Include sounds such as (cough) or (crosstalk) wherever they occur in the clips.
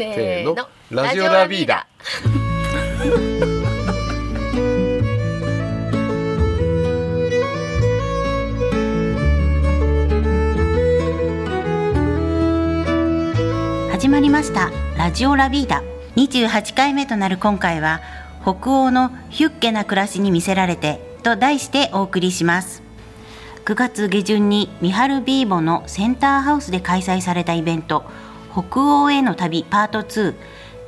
せーの。ラジオラビーダ (laughs) 始まりました。ラジオラビーダ28回目となる今回は北欧のヒュッケな暮らしに魅せられてと題してお送りします。9月下旬にミハルビーボのセンターハウスで開催されたイベント北欧への旅パート2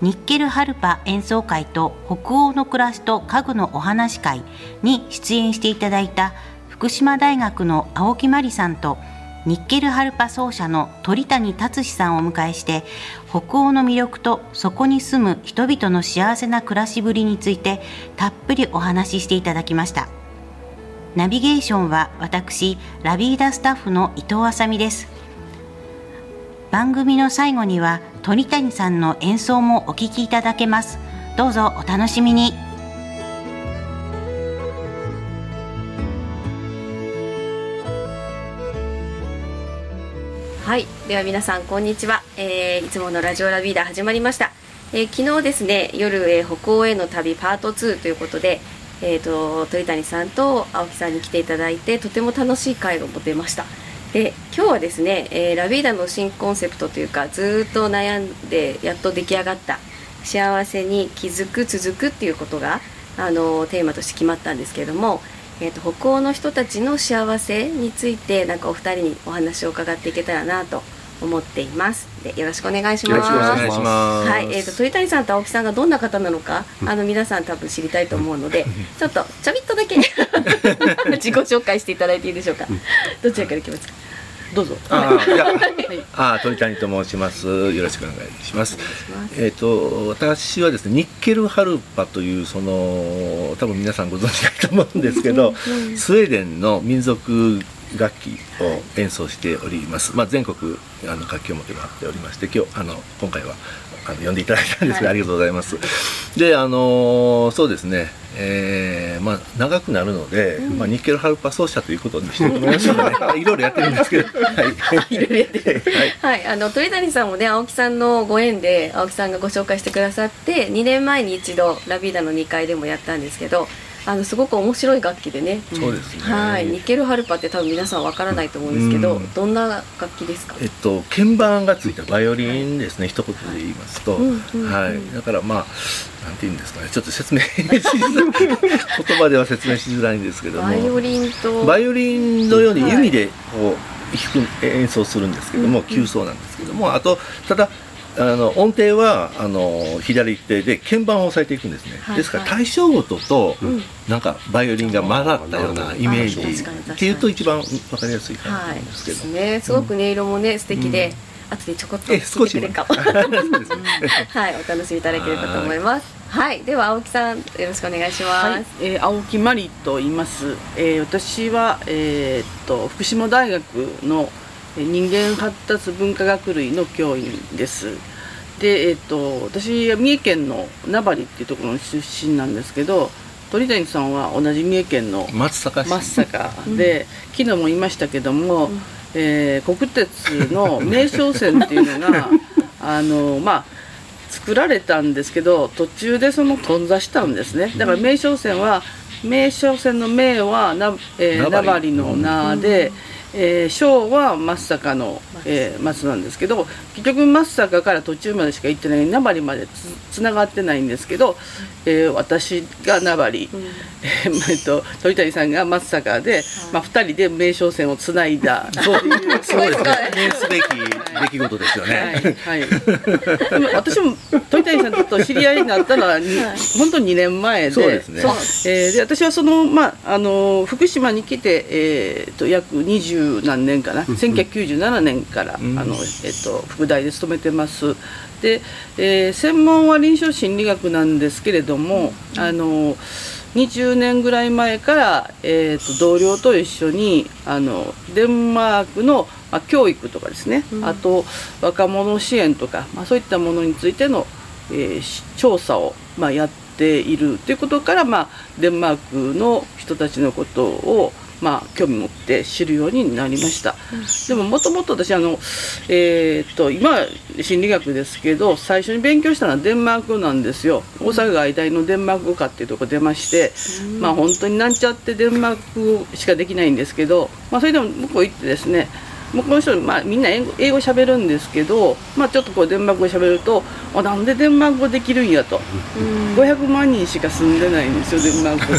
ニッケルハルパ演奏会と北欧の暮らしと家具のお話会に出演していただいた福島大学の青木真理さんとニッケルハルパ奏者の鳥谷達史さんをお迎えして北欧の魅力とそこに住む人々の幸せな暮らしぶりについてたっぷりお話ししていただきました。ナビゲーションは私ラビーダスタッフの伊藤あさみです。番組の最後には鳥谷さんの演奏もお聴きいただけます。どうぞお楽しみに。はい、では皆さんこんにちは、えーいつものラジオラビーダー始まりました、えー昨日ですね夜、えー北欧への旅パート2ということで、えー、と鳥谷さんと青木さんに来ていただいてとても楽しい会が持てました。で今日はですね、えーラビーダの新コンセプトというかずーっと悩んでやっと出来上がった幸せに気づく続くっていうことがあのテーマとして決まったんですけれども、えー、と北欧の人たちの幸せについてなんかお二人にお話を伺っていけたらなと思っています。でよろしくお願いします。よろしくお願いします。はい、えー、と鳥谷さんと青木さんがどんな方なのか、あの皆さん多分知りたいと思うので、(laughs) ちょっとちょびっとだけ (laughs) 自己紹介していただいていいでしょうか？どちらからいきますか？どうぞ。あ。あー鳥谷と申しますよろしくお願いしますえっ、と私はですねニッケルハルパというその多分皆さんご存知ないと思うんですけど (laughs) スウェーデンの民族楽器を演奏しております、まあ、全国あの楽器を持って回っておりまして今日あの今回はあの呼んでいただいたんですけど、はい。ありがとうございます。であのそうですね。えーまあ、長くなるので、まあ、ニッケルハルパ奏者ということにしてもらいましょうかね (laughs) いろいろやってるんですけど、はい、いろいろやってるはい。はい、あの鳥谷さんもね青木さんのご縁で青木さんがご紹介してくださって2年前に一度ラビーダの2階でもやったんですけどあのすごく面白い楽器でね。そうですね。はい。ニッケルハルパって多分皆さんわからないと思うんですけど、うん。どんな楽器ですか？えっと、鍵盤がついたバイオリンですね、一言で言いますと、はい、だからまあ、なんて言うんですかね、ちょっと説明しづらい、言葉では説明しづらいんですけども、バイオリンとバイオリンのようにはい。弓でこう弾く演奏するんですけども、うんうん。急奏なんですけども、あと、ただ、あの音程はあの左手で鍵盤を押さえていくんですね、はいですから対象音と、うん。なんかバイオリンが混ざったようなイメージっていうと一番わかりやすいかなとはい思うんですけど、ですね。すごく音色もね。素敵で、うん後でちょこっとえ聞いてくれるかもそうですね。はいお楽しみいただければと思いますはいでは青木さんよろしくお願いします、はい、えー青木真理と言います。えー私はえーっと福島大学のえー人間発達文化学類の教員です。で、えーっと私は三重県の名張っていうところの出身なんですけど、鳥谷さんは同じ三重県の松阪市松阪で、昨日も言いましたけども、えー国鉄の名称線っていうのが (laughs) あのまあ作られたんですけど途中でその頓挫したんですね。だから名称線は名称線の名はな、えー、名張名張の名で、えー小は松阪の、えー松なんですけど結局松阪から途中までしか行ってない名張までつつながってないんですけど、えー私が名張、えーえっと鳥谷さんが松阪で、まあ、2人で名称線をつないだ。そうそうですね。記念すべき出来事ですよね。はい、はい、でも私も鳥谷さんと知り合いになったのは、に本当に2年前でそうですね。そう。えーで私はその、まあ、あの福島に来て、えー、と約二十何年かな、1997年から、うん。あのえー、と副大で勤めてます。で、えー専門は臨床心理学なんですけれども、あの20年ぐらい前から、えー、と同僚と一緒にあのデンマークの、まあ、教育とかですね、あと若者支援とか、まあ、そういったものについての、えーし調査を、まあ、やっているということから、まあ、デンマークの人たちのことを、まあ、興味持って知るようになりました、でももともと私あの、えー、と今心理学ですけど最初に勉強したのはデンマークなんですよ。大阪外大のデンマーク語科っていうとこ出まして、まあ本当になんちゃってデンマーク語しかできないんですけど、まあ、それでも向こう行ってですね向こうの人、まあ、みんな英語英語喋るんですけど、まあ、ちょっとこうデンマーク語喋るとあなんでデンマーク語できるんやと、500万人しか住んでないんですよデンマーク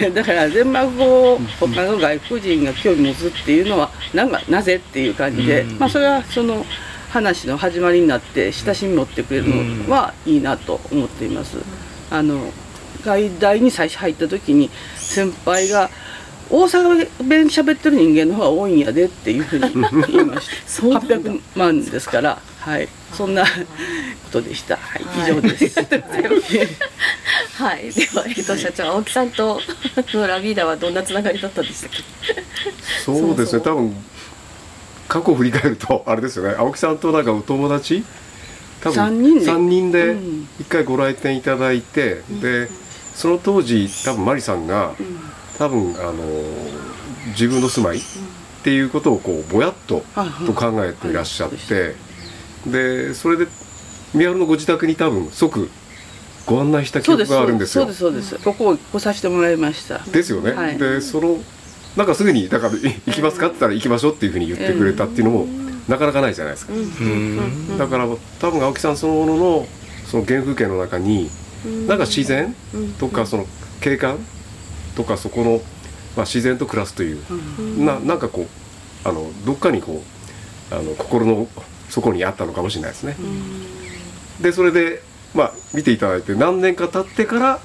ってだからデンマーク語を他の外国人が興味持つっていうのはなんかなぜっていう感じで、まあ、それはその話の始まりになって親しみ持ってくれるのはいいなと思っています。あの外大に最初入った時に先輩が大阪弁喋ってる人間の方が多いんやでっていうふうに (laughs) 言いました。そうなんだ。800万ですから。はい。そんなことでした。はい。以上です、(laughs) はい、では、えっと、社長、青木さんとのラビーダはどんなつながりだったんでしたっけ？そうですね。そ多分過去を振り返るとあれですよね。青木さんとなんかお友達？多分三人で。三人でうん。一回ご来店いただいて、でその当時多分マリさんが、多分あの自分の住まいっていうことをこうぼやっとと考えていらっしゃっはいて、でそれで宮原のご自宅に多分即ご案内した記憶があるんですよ。そうですそうです。ここを来させてもらいました。ですよね、はい。でそのなんかすぐにだからい行きますかって言ったら行きましょうっていうふうに言ってくれたっていうのもなかなかないじゃないですか、うん。だから多分青木さんそのもののその原風景の中になんか自然とかその景観とかそこの、まあ、自然と暮らすという、ななんかこうあのどっかにこうあの心の底にあったのかもしれないですね。でそれでまあ見ていただいて何年か経ってから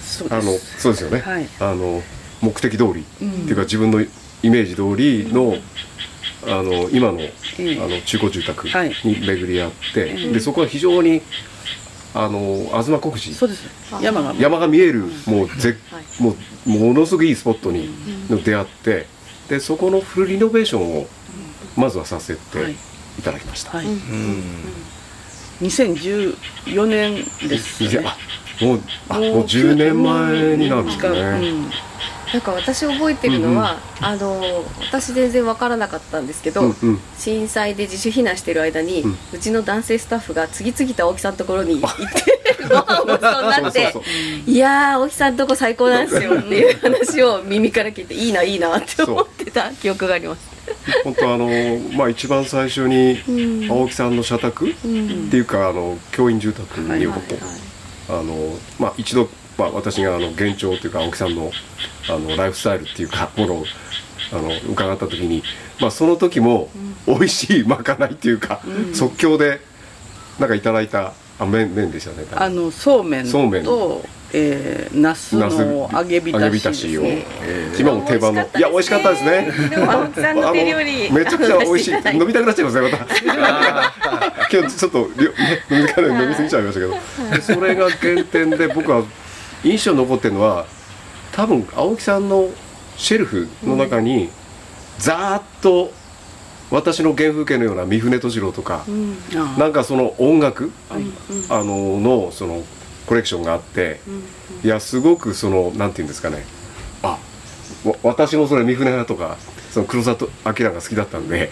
そうあのそうですよね、はい。あの目的通り、っていうか自分のイメージ通りの,、あの今の,、ええ。あの中古住宅はい。に巡り合って、でそこは非常にあの東国寺そうです。山が。山が見えるもうぜ、はい。もうものすごくいいスポットにの出会ってでそこのフルリノベーションをまずはさせてはい。いただきました。はい。うん。2014年ですね。いやあもうあもう10年前になるんです近ね。うん。なんか私覚えてるのは、あの私全然わからなかったんですけど、うんうん。震災で自主避難してる間に、ううんちの男性スタッフが次々と青木さんのところに行ってご飯をごちそうになってそうそうそう。いやー青木さんとこ最高なんですよっていう話を耳から聞いていいないいなって思ってた記憶があります。本当あのまあ一番最初に青木さんの社宅っていうかあの教員住宅にここあのまあ一度まあ私があの現状というか青木さんのあのライフスタイルっていうかものをあの伺った時にまあその時も美味しいまかないっていうか即興でなんかいただいたあ麺麺でしたね。あのそうめんそうめん。と、えー、ナスの揚げ浸しを、ね。えー今も定番の。いや美味しかったですね。でも青木さんの手料理。あのめちゃくちゃ美味しい。飲みたくなっちゃいますねまた。今日ちょっと飲みか飲みすぎちゃいましたけど、でそれが原点で僕は印象に残ってるのは多分青木さんのシェルフの中に、ざーっと私の原風景のような三船敏郎とか、あなんかその音楽、あののそのコレクションがあって、いやすごくそのなんていうんですかね。あわ私もそれ三船派とかその黒里明が好きだったんで、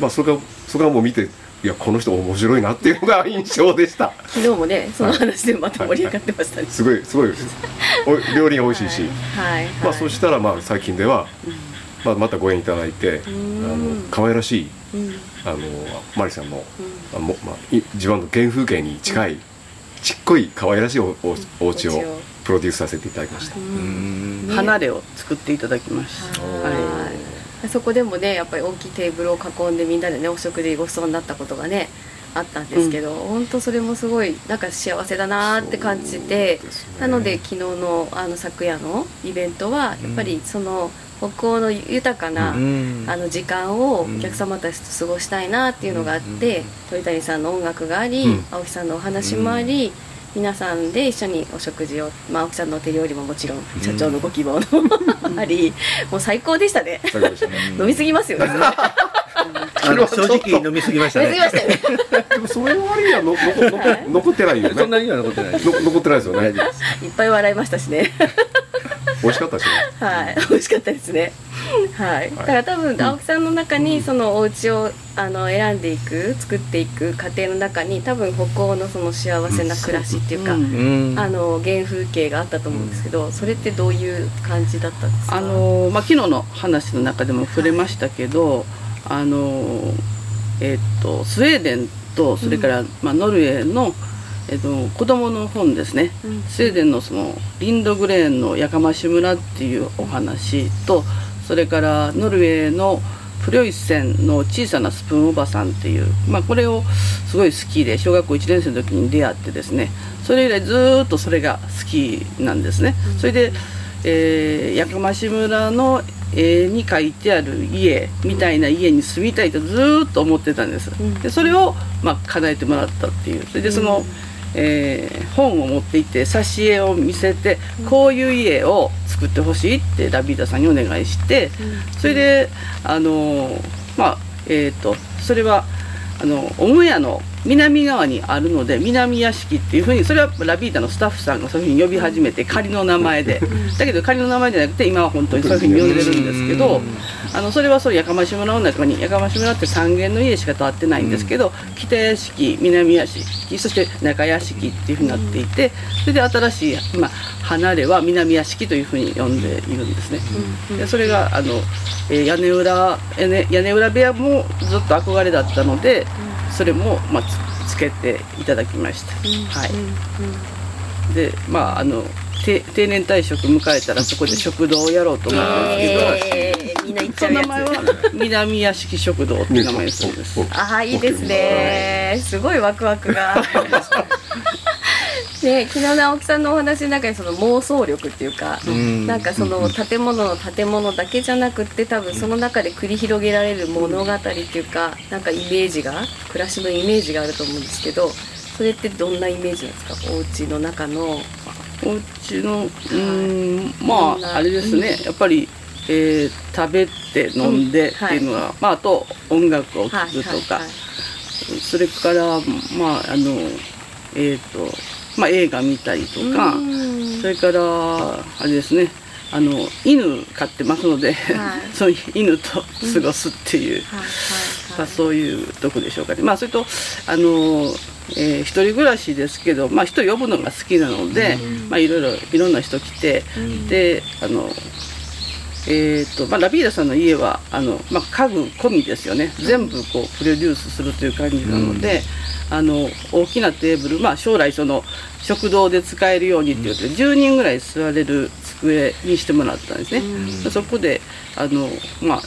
まあそれがそれがもう見ていやこの人面白いなっていうのが印象でした。昨日もねその話でまた盛り上がってましたね。すごいすごいお料理が美味しいし、はい、まあそしたらまあ最近では、まあ、またご縁いただいて、あの可愛らしい、あのマリさんの、あもまあ、い自分の原風景に近い、ちっこい可愛らしいおおお家をお家を。プロデュースさせていただきました、うん。離れを作っていただきました、はい。はい、そこでもねやっぱり大きいテーブルを囲んでみんなでねお食事ごちそうになったことがねあったんですけど、本当それもすごいなんか幸せだなーって感じて、ね。なので昨日のあの昨夜のイベントはやっぱりその北欧の豊かな、うん。あの時間をお客様たちと過ごしたいなっていうのがあって、鳥谷さんの音楽があり、うん。青木さんのお話もあり、皆さんで一緒にお食事を、まあ、青木さんのお手料理ももちろん社長のご希望の (laughs) ありもう最高でしたね。最高でしたね。(laughs) 飲みすぎますよねあの正直飲みすぎました飲みすぎねましたよね。でもそれの割にはののの (laughs) 残ってないよね。そんなには残ってない残ってないですよね。いっぱい笑いましたしね (laughs) 美味しかったですね。はい、美味しかったですね。はい、だから多分青木さんの中にそのお家をあの選んでいく作っていく過程の中に多分北欧のその幸せな暮らしっていうか、うん。うん。あの原風景があったと思うんですけど、それってどういう感じだったんですか？あのまあ、昨日の話の中でも触れましたけど、あのえっとスウェーデンとそれから、まあ、ノルウェーの、えっと子供の本ですね、うん。スウェーデンのそのリンドグレーンのやかまし村っていうお話とそれからノルウェーのプリョイセンの小さなスプーンおばさんっていう、まあ、これをすごい好きで小学校1年生の時に出会ってですね。それ以来ずーっとそれが好きなんですね。それでえー、やかまし村の絵に描いてある家みたいな家に住みたいとずーっと思ってたんです、ん。でそれを、まあ、叶えてもらったっていう。それでその、えー本を持って行って挿絵を見せて、こういう家を作ってほしいってラビータさんにお願いして、それであのーまあえっ、とそれはあの母屋の南側にあるので南屋敷っていうふうにそれはラビータのスタッフさんがそういうふうに呼び始めて仮の名前で。だけど仮の名前じゃなくて今は本当にそういうふうに呼んでるんですけどあのそれはそうやかまし村の中にやかまし村って3軒の家しか建ってないんですけど北屋敷南屋敷そして中屋敷っていうふうになっていてそれで新しい今離れは南屋敷というふうに呼んでいるんですね。でそれがあの、えー屋根裏屋根屋根裏部屋もずっと憧れだったので、それも、まあ、つつけていただきました。はい、でまああの定定年退職迎えたらそこで食堂をやろうと思ったんですけど、えー、みんな行っちそゃうやつ。の名前は南屋敷食堂っていう名前そうです。ああいいですね。すごいワクワクが。(laughs) ね、昨日の青木さんのお話の中にその妄想力っていうか、ん。なんかその建物の建物だけじゃなくって多分その中で繰り広げられる物語っていうかなんかイメージが暮らしのイメージがあると思うんですけどそれってどんなイメージなんですか？お家の中の。お家のうーんまああれですね、やっぱり、えー食べて飲んでっていうのは、まああと音楽を聴くとか、それからまああのえっ、とまあ映画見たりとか、うん。それからあれですねあの犬飼ってますので、はい。(laughs) そういう犬と過ごすっていう、はいはいまあ、そういうとこでしょうかね。まあそれとあの、えー一人暮らしですけど、まあ、人呼ぶのが好きなので、まあ、いろいろいろんな人来て、であのえーとまあ、ラビーダさんの家はあの、まあ、家具込みですよね。全部こうプロデュースするという感じなので、あの大きなテーブル、まあ、将来その食堂で使えるようにっていうことで10人ぐらい座れる机にしてもらったんですね。そこであの、まあ、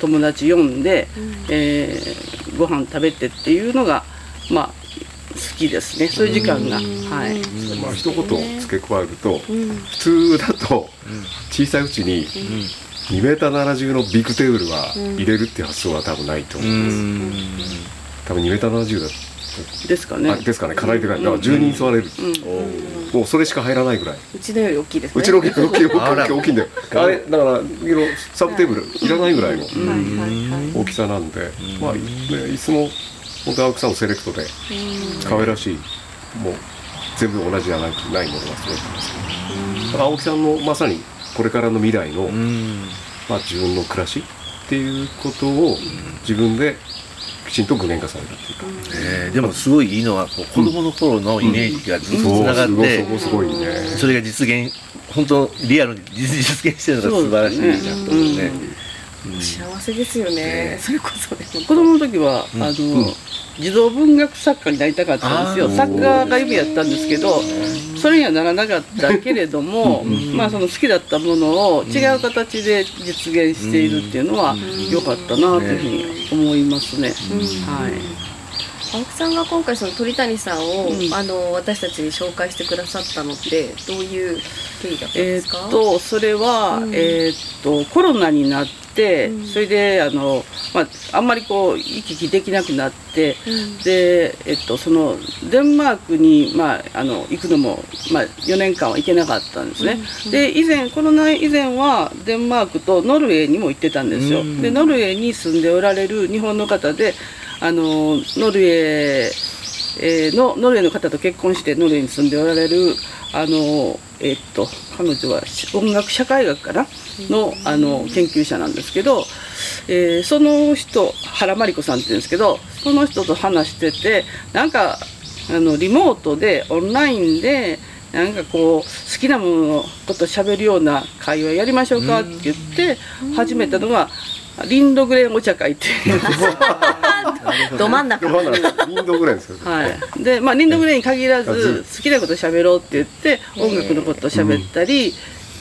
友達呼んで、えーご飯食べてっていうのが、まあ、好きですね。そういう時間が。はい。まあ一言付け加えると、普通だと小さいうちに2メーター70のビッグテーブルは入れるっていう発想は多分ないと思います、多分2メーター70だですかね。あ。ですかね。課題でかいだから10人座れる、もうそれしか入らないぐらい。うちのより大きいですねうちの大きい大きい大きいんだよあれだからサブテーブルいらないぐらいの大きさなんで、まあ、ね、椅子も本当青木さんのセレクトで可愛らしいもう全部同じじゃなくないものが揃ってますだから青木さんのまさにこれからの未来の、うん。まあ、自分の暮らしっていうことを自分できちんと具現化されたっていうか、えーでもすごいいいのは子供の頃のイメージがずっとつながって、そうすごいすごいね。それが実現本当リアルに実現してるのが素晴らしいなと思うね。幸せですよね、それこそね子供の時は、あの、児童文学作家になりたかったんですよ。作家が夢やったんですけどそれにはならなかったけれどもまあその好きだったものを違う形で実現しているっていうのは良かったなというふうに思いますね。はい。青木さんが今回その鳥谷さんを、うん。あの私たちに紹介してくださったのってどういう経緯だったんでえすか、ーっとそれは、うん。えーっとコロナになって、うん。それであの、まあ、あんまりこう行き来できなくなって、うん。で、えっと、そのデンマークに、まあ、あの行くのも、まあ、4年間は行けなかったんですね、で以前コロナ以前はデンマークとノルウェーにも行ってたんですよ、うん。でノルウェーに住んでおられる日本の方であのノルウェーえーのノルウェーの方と結婚してノルウェーに住んでおられるあの、えーっと彼女はし音楽社会学かな？のあの研究者なんですけど、えーその人原真理子さんって言うんですけどその人と話しててなんかあのリモートでオンラインでなんかこう好きなもののこと喋るような会話やりましょうか？って言って始めたのがリンドグレンお茶会っていう。(laughs) ど真ん中。まだインドぐらいですよはい、で、まあ、リンドグレイに限らず好きなこと喋ろうって言って音楽のことを喋ったり、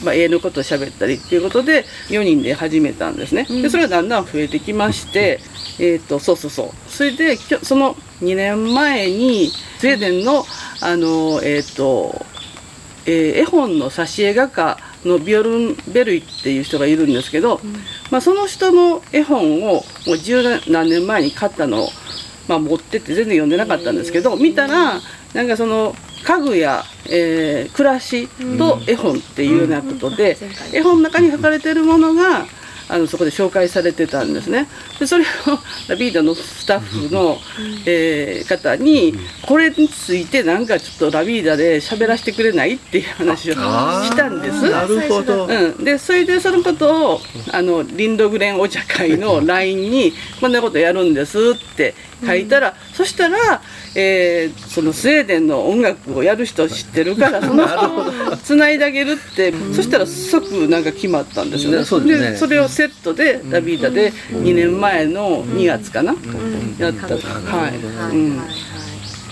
まあ、絵のことを喋ったりっていうことで4人で始めたんですね。でそれがだんだん増えてきまして、えー、とそうそうそう。それできょその2年前にスウェーデンのあのえっ、とえー絵本の挿絵画家のビオルン・ベルイっていう人がいるんですけど、まあ、その人の絵本をもう十何年前に買ったのを、まあ、持ってって全然読んでなかったんですけど見たらなんかその家具や、えー暮らしと絵本っていうようなことで、絵本の中に書かれてるものがあのそこで紹介されてたんですね。でそれを (laughs) ラビーダのスタッフの、えー方にこれについてなんかちょっとラビーダで喋らせてくれないっていう話をしたんです。なるほど、うん、でそれでそのことをあのリンドグレンお茶会の LINE に「こんなことやるんです」って書いたら、そしたら、えーそのスウェーデンの音楽をやる人知ってるからその人つないであげるって、そしたら即なんか決まったんですよね。ねそうですね。それをセットでラビーダで2年前の2月かな、やった、はい、うん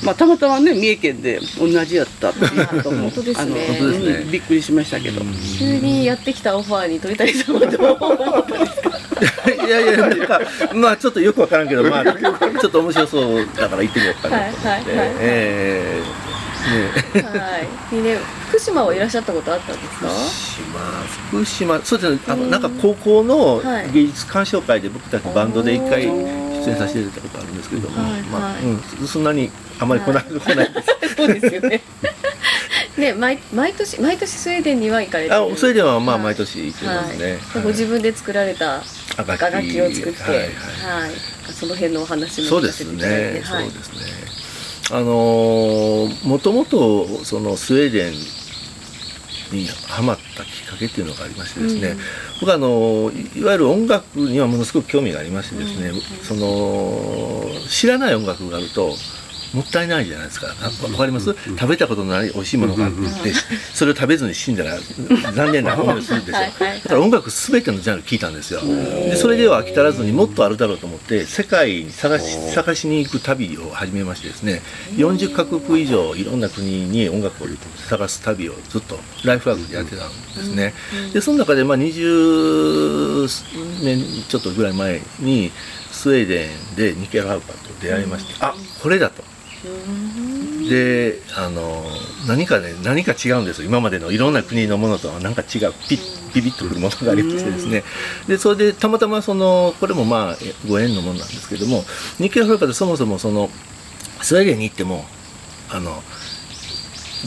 まあ、たまたまね三重県で同じやったっていうことも本当ですね。あの本当ですね。うんびっくりしましたけど。急にやってきたオファーに鳥谷さんはどう思ったんですか？(laughs) いやいやなんかまあちょっとよくわからんけどまあちょっと面白そうだから行ってみようかなと思って、はいはいはいえーね。はい。2年福島はいらっしゃったことあったんですか？島福島そうですね。あのなんか高校のはい。芸術鑑賞会で僕たちバンドで一回出演させていただいたことあるんですけども、はいまあはいうん、そんなにあまり来ない、来ないです。そうですよね。ね毎毎年毎年スウェーデンには行かれてる。あそれではまあはい毎年行ってますね、はい。ご自分で作られたあ楽器を作って、はいはいその辺のお話もそうですね、はい。そうですね。あのーもともとそのスウェーデンにハマったきっかけっていうのがありましてですね、うん僕はあのいいわゆる音楽にはものすごく興味がありましてですね、うんその知らない音楽があるともったいないじゃないですか。あわかります、食べたことのない美味しいものがあって、それを食べずに死んだら残念な思いをするんですよ。だから音楽すべてのジャンル聞いたんですよ。でそれでは飽き足らずにもっとあるだろうと思って世界に探し探しに行く旅を始めましてですね40カ国以上いろんな国に音楽を探す旅をずっとライフワークでやってたんですね。でその中でまあ20年ちょっとぐらい前にスウェーデンでニケル・ハウパーと出会いまして、あこれだと。であの何かね何か違うんですよ。今までのいろんな国のものとは何か違う。ピッビビッとくるものがありましてですね。でそれでたまたまそのこれもまあえご縁のものなんですけどもニッケル・フローパーでそもそもそのスウェーデンに行ってもあの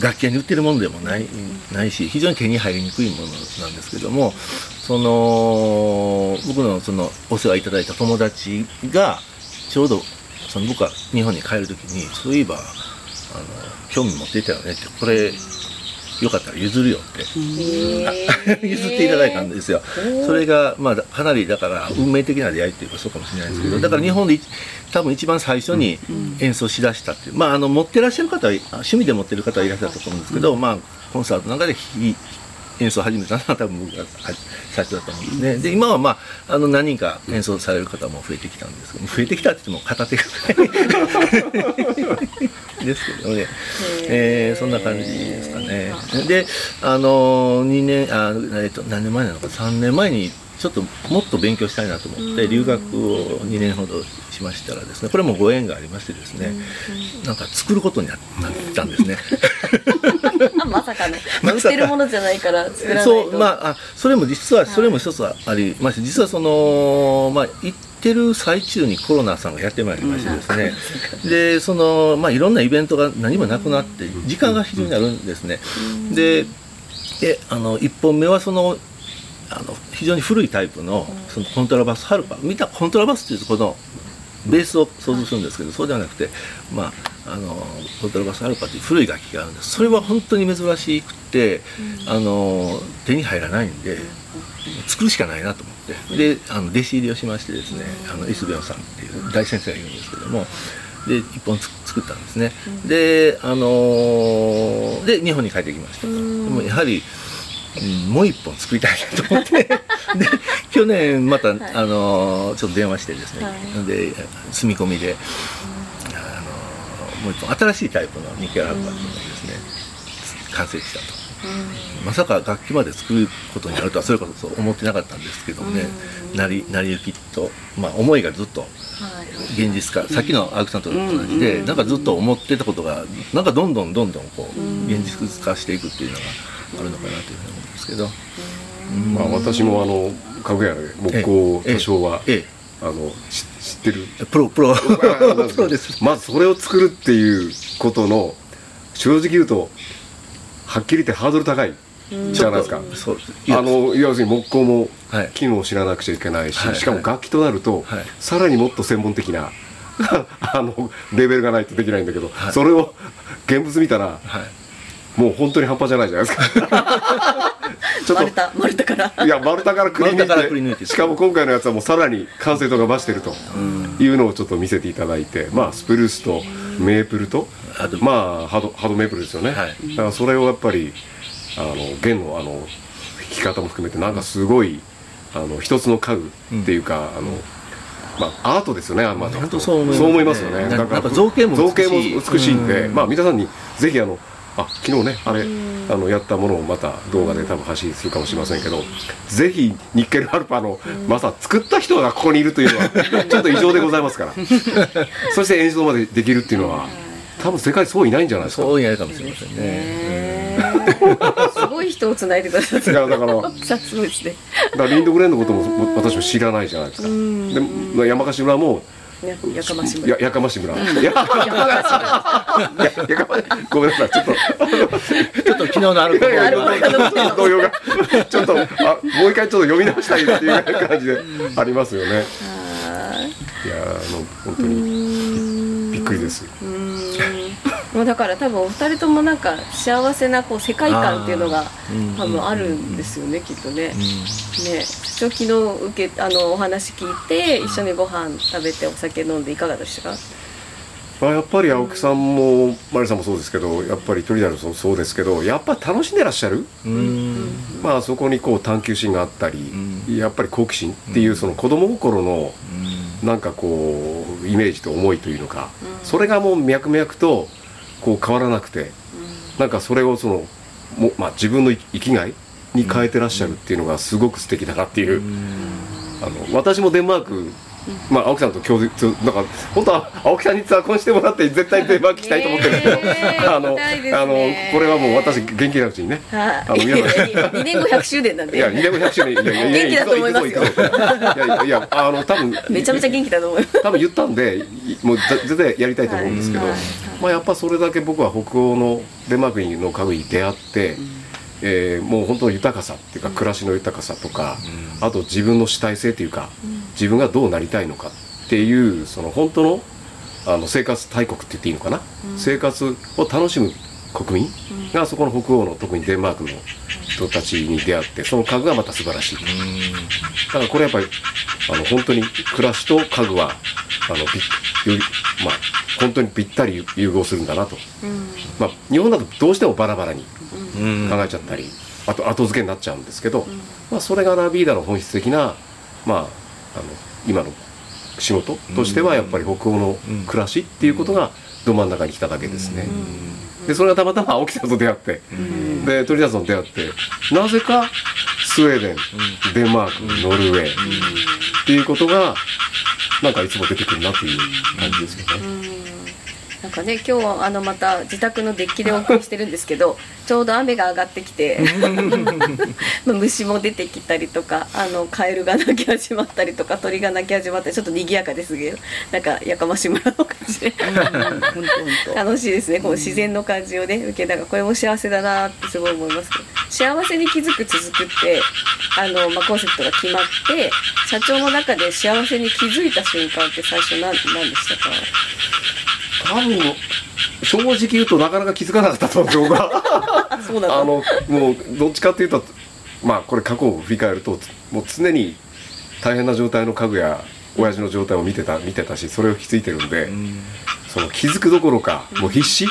楽器屋に売ってるものでもないないし非常に手に入りにくいものなんですけどもその僕のそのお世話いただいた友達がちょうどその僕が日本に帰る時にそういえばあの興味持っていたよねってこれよかったら譲るよって。(laughs) 譲っていただいたんですよ。それが、まあ、かなりだから運命的な出会いっていうかそうかもしれないですけど、だから日本で一多分一番最初に演奏しだしたっていう、まあ、あの持ってらっしゃる方は趣味で持ってる方はいらっしゃると思うんですけど、まあ、コンサートなんかで弾演奏を始めたのは多分僕が最初だと思うんですね。で今はまああの何人か演奏される方も増えてきたんですけど増えてきたって言っても片手がですけどね、えーそんな感じですかね。であの2年あ、えっと何年前なのか3年前にちょっともっと勉強したいなと思って留学を2年ほどしましたらですねこれもご縁がありましてですね、なんか作ることになったんですね。(laughs) まさかの、(laughs) まさか。売ってるものじゃないから作らないと。そうまああそれも実はそれも一つありまして実はそのまあ行ってる最中にコロナさんがやってまいりましてですね、(laughs) でそのまあいろんなイベントが何もなくなって時間が非常にあるんですね、でであの1本目はそのあの非常に古いタイプのそのコントラバスハルパ見たコントラバスっていうとこのベースを想像するんですけどそうではなくて、まあ、ああのコントラバスアルパという古い楽器があるんです。それは本当に珍しくて、あの手に入らないんで、作るしかないなと思って。であの弟子入りをしましてですねあのイスベオさんっていう大先生がいるんですけどもで一本つ作ったんですね、であのーで日本に帰ってきましたと、でもやはりうんもう一本作りたいなと思って。(laughs) で去年また、あのーちょっと電話してですね、はい。で住み込みで、あのーもう一本新しいタイプのニッケルハルパーですね完成したと、まさか楽器まで作ることになるとはそれこそ思ってなかったんですけどもね、成り成り行きと、まあ、思いがずっとはい。現実化、さっきの青木さんと同じで、なんかずっと思ってたことがなんかどんどんどんどんこう現実化していくっていうのがあるのかなというふうに思うんですけど、まあ私もあの家具屋で木工多少はえあのし知ってる。えプロプロ。プロ (laughs) です。まずそれを作るっていうことの正直言うとはっきり言ってハードル高いじゃないですか。あの要するに木工もはい。機能を知らなくちゃいけないし、はい。しかも楽器となると、はい。さらにもっと専門的な (laughs) あのレベルがないとできないんだけど、はい。それを現物見たらはいもう本当に半端じゃないじゃないですか。(laughs) ちょっ丸太丸太から。といや丸太からくり丸太からくり抜いて抜いてしかも今回のやつはもうさらに完成度が増してるというのをちょっと見せていただいてまあスプルースとメープルとあとまあハードハードメープルですよね、はい。だからそれをやっぱりあの弦のあの弾き方も含めてなんかすごいあの一つの家具っていうか、あのまあ、アートですよね、あんま本当そう思いますよね。なだからなんか造形も美しい。造形も美しいんで、うん。まあ皆さんにぜひあのあ昨日ねあれあのやったものをまた動画で多分発信するかもしれませんけど、ぜひニッケルハルパのまさ作った人がここにいるというのは (laughs) ちょっと異常でございますから。そして演奏までできるっていうのは多分世界そういないんじゃないですか。そういないかもしれませんね。すごい人をつないでくださってだからさすごいですねだからリンドグレンのことも私も知らないじゃないですか。でまあ山鹿村もややかましいや。やかまし村。いやかまごめんなさい。ちょっと。ちょっと昨日のあることいやいやある動揺が。(laughs) ちょっとあもう一回ちょっと読み直したいっていう感じでありますよね。いやあの本当にびっくりです。もうだから多分お二人ともなんか幸せなこう世界観っていうのが多分あるんですよねきっとね。うんね昨日受けあのお話聞いて一緒にご飯食べてお酒飲んでいかがでした？か？まあやっぱり青木さんもマリさんもそうですけどやっぱり鳥谷さんもそうですけどやっぱり楽しんでらっしゃる？うん。まあそこにこう探求心があったり、やっぱり好奇心っていうその子供心のなんかこうイメージと思いというのか、それがもう脈々とこう変わらなくて、なんかそれをそのもまあ自分の生きがいに変えてらっしゃるっていうのがすごく素敵だなっていう、あの私もデンマークまあ青木さんと共通なんか本当は青木さんにツアーコンしてもらって絶対デンマーク来たいと思ってる。ん (laughs) ですけど、ねえあのね。あのこれはもう私元気なうちにね。はい。あの皆さん。(laughs) 2年後100周年なんで。いや、2年後100周年、いやいやいや、元気だと思いますよ。いやいやあの、多分めちゃめちゃ元気だと思います。多分言ったんで、いもうぜ絶対やりたいと思うんですけど、はいはいまあやっぱそれだけ僕は北欧のデンマークの家具に出会って、えーもう本当の豊かさっていうか、暮らしの豊かさとか、あと自分の主体性というか、自分がどうなりたいのかっていう、その本当のあの生活大国って言っていいのかな、生活を楽しむ国民？がそこの北欧の特にデンマークの人たちに出会ってその家具がまた素晴らしい。だからこれやっぱりあの本当に暮らしと家具はあのびよりまあ本当にぴったり融合するんだなと、まあ、日本だとどうしてもバラバラにうん。考えちゃったり、あと後付けになっちゃうんですけど、まあ、それがラビーダの本質的な、まあ、あの今の仕事としてはやっぱり北欧の暮らしっていうことがど真ん中に来ただけですね。でそれがたまたま青木さんと出会って、で鳥田さんと出会って。なぜかスウェーデン、デンマークノルウェー、っていうことがなんかいつも出てくるなっていう感じですけどね。なんかね今日はあのまた自宅のデッキでお送りしてるんですけど (laughs) ちょうど雨が上がってきて (laughs) まあ虫も出てきたりとかあのカエルが鳴き始まったりとか鳥が鳴き始まったりちょっと賑やかですけどなんかやかまし村の感じで (laughs) 楽しいですね。この自然の感じをね受けながら。これも幸せだなってすごい思いますけど。幸せに気づく続くってあの、まあ、コンセプトが決まって社長の中で幸せに気づいた瞬間って最初何何でしたか？多分正直言うとなかなか気づかなかったと思うんです僕は。(laughs) そうなんだあのもうどっちかっていうとまあこれ過去を振り返るともう常に大変な状態の家具や親父の状態を見てた見てたしそれを引き継いでるんで、その気づくどころかもう必死、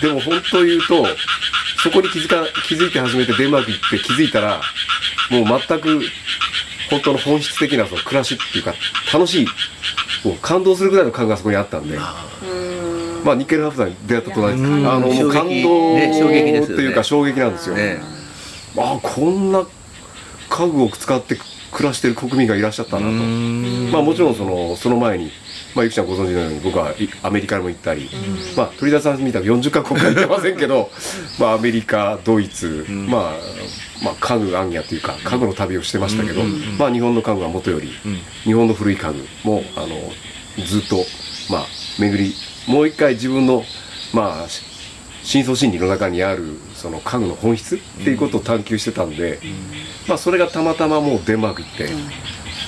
でも本当言うとそこに気づか気づいて初めてデンマーク行って気づいたらもう全く本当の本質的なその暮らしっていうか楽しいもう感動するぐらいの感がそこにあったんで。まあ、ニッケルハーフさんに出会ったと同じですうん。あのもう感動ね衝撃ですよね。っていうか衝撃なんですよ、ね。ああこんな家具を使って暮らしてる国民がいらっしゃったなと。まあもちろんそのその前に、まあ、ゆきちゃんご存知のように僕はいアメリカにも行ったり、まあ鳥田さんみたいに40カ国は行ってませんけどまあアメリカドイツ、まあまあ家具行脚というか家具の旅をしてましたけど、まあ日本の家具はもとより、日本の古い家具もあのずっとまあ巡りもう一回自分のまあし深層心理の中にあるその家具の本質っていうことを探求してたんで、まあそれがたまたまもうデンマーク行って、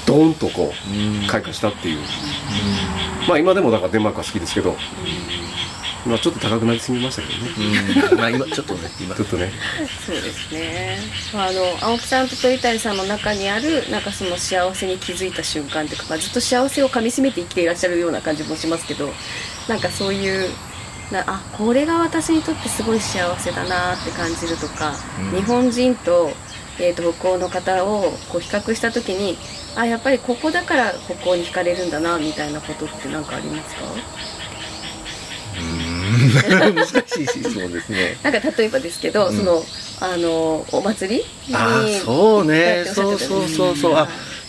ドーンとこう開花したっていう、まあ今でもだからデンマークは好きですけど、まあちょっと高くなりすぎましたけどね。うん。まあ今ちょっとね今。(laughs) ちょっとね。そうですね、まあ、あの青木さんと鳥谷さんの中にあるなんかその幸せに気づいた瞬間というか、まあ、ずっと幸せをかみしめて生きていらっしゃるような感じもしますけどなんかそういうなあこれが私にとってすごい幸せだなって感じるとか、日本人と,、えー、と北欧の方をこう比較した時にあやっぱりここだから北欧に惹かれるんだなみたいなことって何かありますか？(laughs) 難しい質問ですね。なんか例えばですけど、うん。そのあのお祭りにああそうね。そうそうそうそう。あ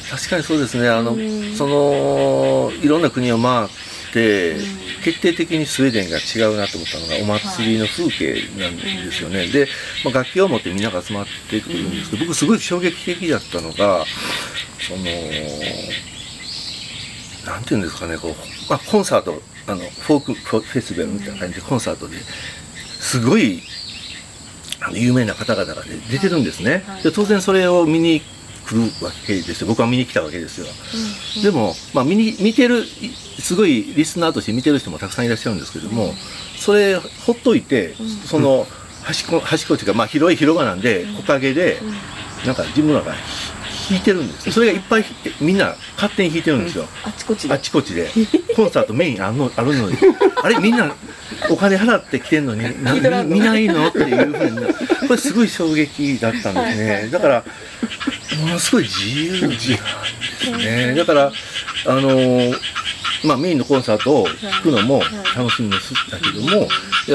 確かにそうですね。あのそのいろんな国を回って決定的にスウェーデンが違うなと思ったのがお祭りの風景なんですよね、で、まあ、楽器を持ってみんなが集まってくるんですけど僕すごい衝撃的だったのがそのなんていうんですかねこう、まあ、コンサートあのフォークフェスティバルみたいな感じでコンサートですごい有名な方々が、ね、出てるんですね、で当然それを見に来るわけですよ。僕は見に来たわけですよ、でも、まあ、見に見てるいすごいリスナーとして見てる人もたくさんいらっしゃるんですけども、それほっといて、その端っこ端っこっていうか、まあ、広い広場なんで木陰で、なんか自分らが弾いてるんですよ。それがいっぱいみんな勝手に弾いてるんですよ、あちこちで。あちこちで。コンサートメインあんのあるのに。(laughs) あれみんなお金払って来てんのにな見見ないのっていうふうにこれすごい衝撃だったんですね。だからものすごい自由なんですね。だからあのーまあメインのコンサートを聴くのも楽しみですだけども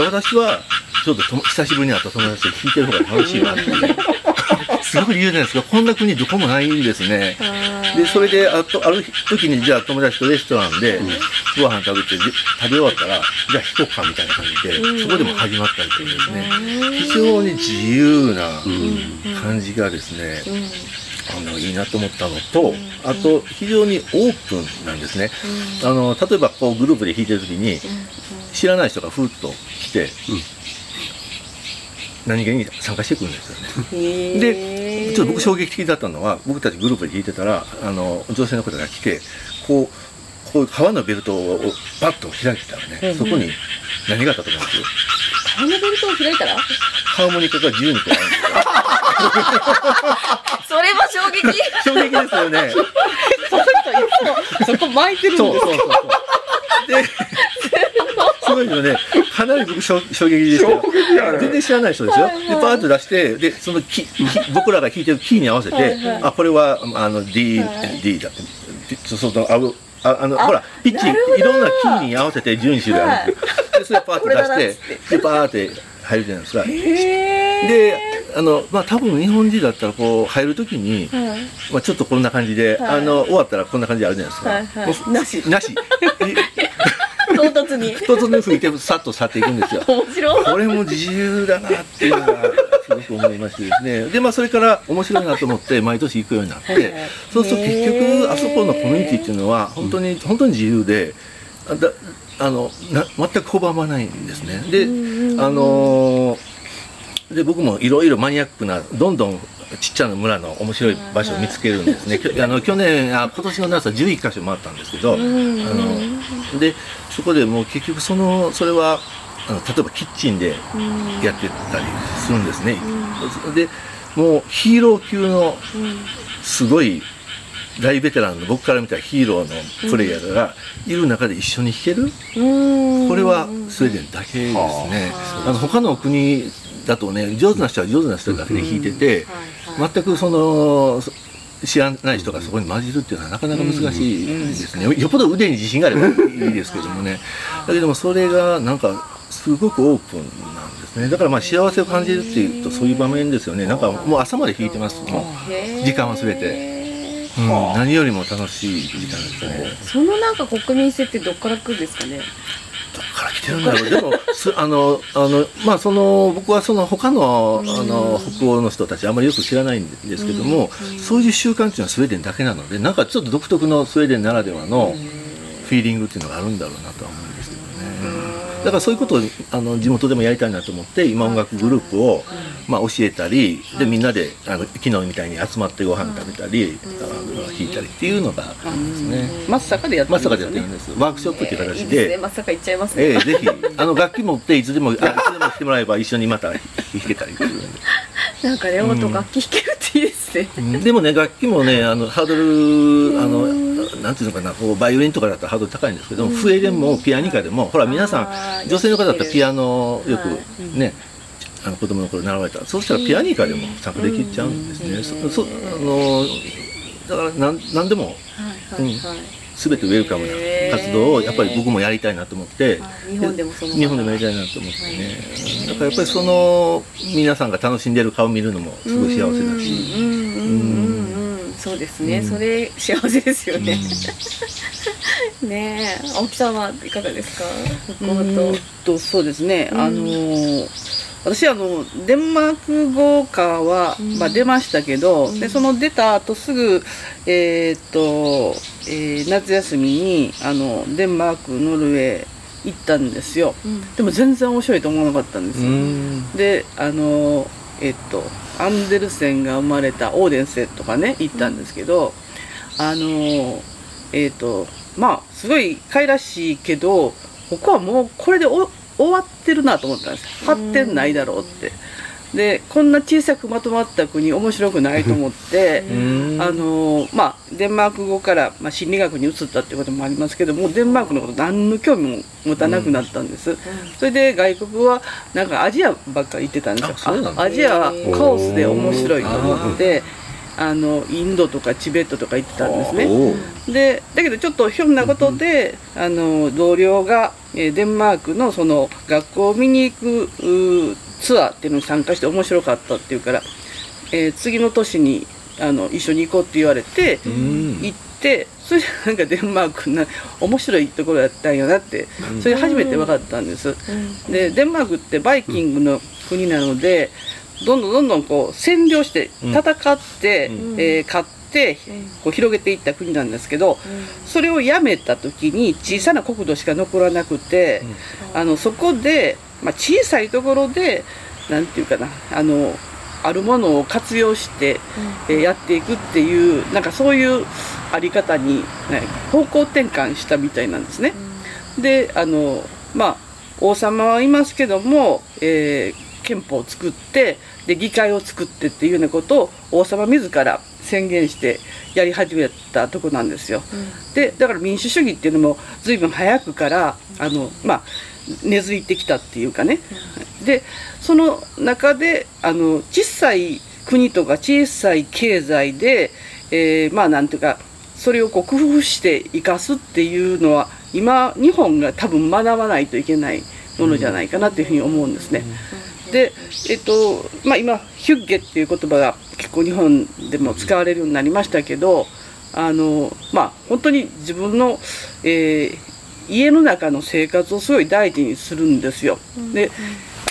私はちょっと久しぶりに会った友達と聴いてる方が楽しいなっていうすごく理由なんですがこんな国どこもないんですね。でそれであとある時にじゃあ友達とレストランでご飯食べてじ食べ終わったらじゃあ弾こうかみたいな感じでそこでも始まったりとかですね。非常に自由な感じがですねあのいいなと思ったのとあと非常にオープンなんですね。あの例えばこうグループで弾いてる時に知らない人がふっと来て何気に参加してくるんですよね。でちょっと僕衝撃的だったのは僕たちグループで弾いてたらあの女性の方が来てこうこう革のベルトをパッと開いてたらね、そこに何があったと思うんです？よ革のベルトを開いたら？ハーモニカが自由にこうあるんですよ。(laughs) それも衝撃。衝撃ですよね。(laughs) そこ巻いてるんですそうそうそうそう。で、すごいよね。かなり僕衝衝撃ですよ。全然知らない人ですよ。で、パーッと出して、で、そのキキ僕らが弾いてるキーに合わせて、あ、これは、あの、D、D だ。そその、あの、ああの、ほら、ピッチ、いろんなキーに合わせて12種類あるんですよ。で、それパーッと出して、で、パーって入るじゃないですか。で、あの、まあ、多分日本人だったら、こう、入るときに、まあ、ちょっとこんな感じで、あの、終わったらこんな感じであるじゃないですか。なしなし。(laughs) 唐突に一つに吹いてさっと去っていくんですよ。面白いこれも自由だなっていうのがすごく思いましてですね。で、まあそれから面白いなと思って毎年行くようになって、そうすると結局あそこのコミュニティっていうのは本当に、本当に自由で、あだあのな全く拒まないんですね。で、あのーで僕もいろいろマニアックなどんどんちっちゃな村の面白い場所を見つけるんですね。あの去年あ今年の夏は11カ所回ったんですけど、あのでそこでもう結局そのそれはあの例えばキッチンでやってたりするんですね、でもうヒーロー級のすごい大ベテランの僕から見たらヒーローのプレイヤーがいる中で一緒に弾ける、これはスウェーデンだけですね、あの他の国だとね上手な人は上手な人だけで弾いてて、全くその知らない人がそこに混じるっていうのはなかなか難しいですね、よっぽど腕に自信があればいいですけどもね。だけどもそれがなんかすごくオープンなんですね。だからまあ幸せを感じるっていうとそういう場面ですよね。なんかもう朝まで弾いてますもう時間忘れて。うん、何よりも楽しい時間ですね。そのなんか国民性ってどっから来るんですかね？どっから来てるんだろう。(laughs) でも、すあの、あの、まあ、その、僕はその他の、あの、北欧の人たちあんまりよく知らないんですけども、そういう習慣っていうのはスウェーデンだけなので、なんかちょっと独特のスウェーデンならではのフィーリングっていうのがあるんだろうなとは思うんです。だからそういうことをあの地元でもやりたいなと思って今音楽グループを、まあ、教えたりでみんなであの昨日みたいに集まってご飯食べたり、あの弾いたりっていうのがあるんですね。まさかでやってまさかでやってるんです。ワークショップっていう形で。いいですね。まさか行っちゃいますね。ええぜひあの楽器持っていつでもあいつでも来てもらえば一緒にまた弾けたりっていう。(laughs) なんかね、本当楽器弾けるっていいですね。でもね楽器もねあのハードルあのなんていうのかなこうバイオリンとかだったらハードル高いんですけど、笛でもピアニカでもほら皆さん女性の方だったらピアノよくね、あの子供の頃習われた。そうしたらピアニカでも参加できちゃうんですね、そそあのだからなんなんでも、うん全てウェルカムな活動をやっぱり僕もやりたいなと思って。日本でもその日本でもやりたいなと思ってね、だからやっぱりその皆さんが楽しんでる顔を見るのもすごい幸せだし、うんうんうんうんそうですね、それ幸せですよね、ねえ。青木さんはいかがですか？北欧と。とそうですね、あの私あのデンマーク語科は、まあ、出ましたけど、でその出た後すぐえっ、と、えー、夏休みにあのデンマークノルウェー行ったんですよ、でも全然面白いと思わなかったんですよ、であのえっ、とアンデルセンが生まれたオーデンセとかね行ったんですけど、あのえっ、とまあすごいかいらしいけどここはもうこれでお終わってるなと思ったんです。発展ないだろうって。でこんな小さくまとまった国面白くないと思って (laughs) あの、まあ、デンマーク語から、まあ、心理学に移ったっていうこともありますけどもデンマークのこと何の興味も持たなくなったんです、それで外国はなんかアジアばっかり行ってたんですよ。アジアはカオスで面白いと思って。あのインドとかチベットとか行ってたんですね。でだけどちょっとひょんなことで、あの同僚がえデンマークのその学校を見に行くツアーっていうのに参加して面白かったっていうから、えー、次の年にあの一緒に行こうって言われて行ってそれでなんかデンマークな面白いところやったんやなってそれ初めて分かったんです。でデンマークってバイキングの国なのでどんどんどんどんこう占領して戦って、えー勝ってこう広げていった国なんですけど、それをやめた時に小さな国土しか残らなくて、あのそこで、まあ、小さいところでなんていうかなあのあるものを活用して、えーやっていくっていうなんかそういうあり方に、ね、方向転換したみたいなんですね。であのまあ王様はいますけども、えー憲法を作ってで議会を作ってっていうようなことを王様自ら宣言してやり始めたとこなんですよ。でだから民主主義っていうのも随分早くからあの、まあ、根付いてきたっていうかね。でその中であの小さい国とか小さい経済で、えーまあなんていうかそれをこう工夫して生かすっていうのは今日本が多分学ばないといけないものじゃないかなというふうに思うんですね。で、えっとまあ、今ヒュッゲっていう言葉が結構日本でも使われるようになりましたけどあの、まあ、本当に自分の、えー家の中の生活をすごい大事にするんですよ。で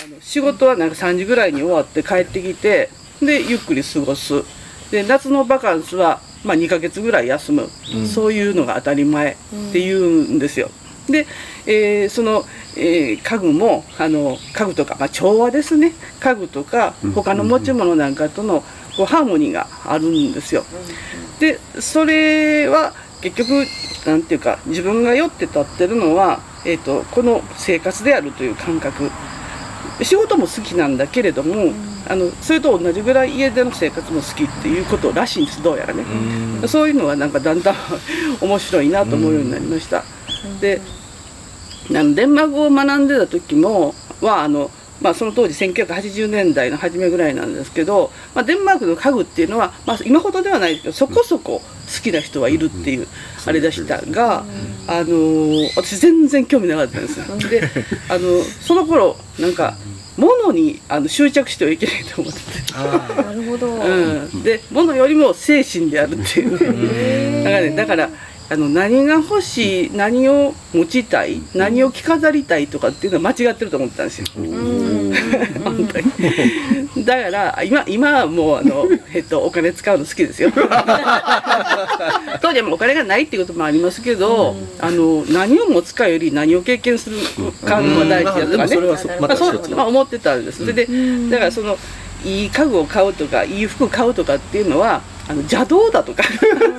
あの仕事はなんか3時ぐらいに終わって帰ってきてでゆっくり過ごす。で夏のバカンスは、まあ、2ヶ月ぐらい休む、そういうのが当たり前っていうんですよ。で、えーその、えー家具もあの家具とか、まあ、調和ですね。家具とか他の持ち物なんかとのこうハーモニーがあるんですよ。でそれは結局なんていうか自分が酔って立ってるのはえー、とこの生活であるという感覚。仕事も好きなんだけれども、あのそれと同じぐらい家での生活も好きっていうことらしいんですどうやらね、そういうのはなんかだんだん面白いなと思うようになりました、であのデンマークを学んでた時もはあのまあ、その当時1980年代の初めぐらいなんですけど、まあ、デンマークの家具っていうのは、まあ、今ほどではないですけどそこそこ好きな人はいるっていうあれでしたが、あの私全然興味なかったんです (laughs) であのその頃なんか物にあの執着してはいけないと思ってて。なるほど、うん、で物よりも精神であるっていう。ねだからねだからあの何が欲しい何を持ちたい何を着飾りたいとかっていうのは間違ってると思ってたんですよ。本当に。だから今今はもうあの、えっと、お金使うの好きですよ。(laughs) 当時はお金がないっていうこともありますけど、あの何を持つかより何を経験するかのが大事だとかね、ままあ、そまあ、思ってたんです、それでだからそのいい家具を買うとかいい服買うとかっていうのはあの邪道だとか。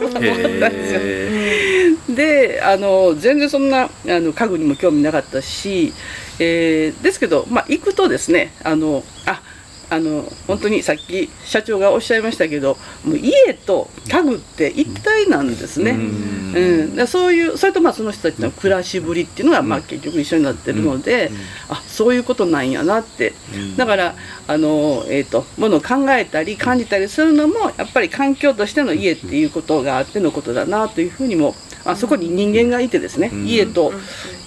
思ったんですよへであの全然そんなあの家具にも興味なかったし、えーですけど、まあ、行くとですねあのああの本当にさっき社長がおっしゃいましたけどもう家と家具って一体なんですね。うん、でそういうそれとまあその人たちの暮らしぶりっていうのがまあ結局一緒になってるので、あそういうことなんやなって、だからあの、えー、とものを考えたり感じたりするのもやっぱり環境としての家っていうことがあってのことだなというふうにもあそこに人間がいてですね、家と、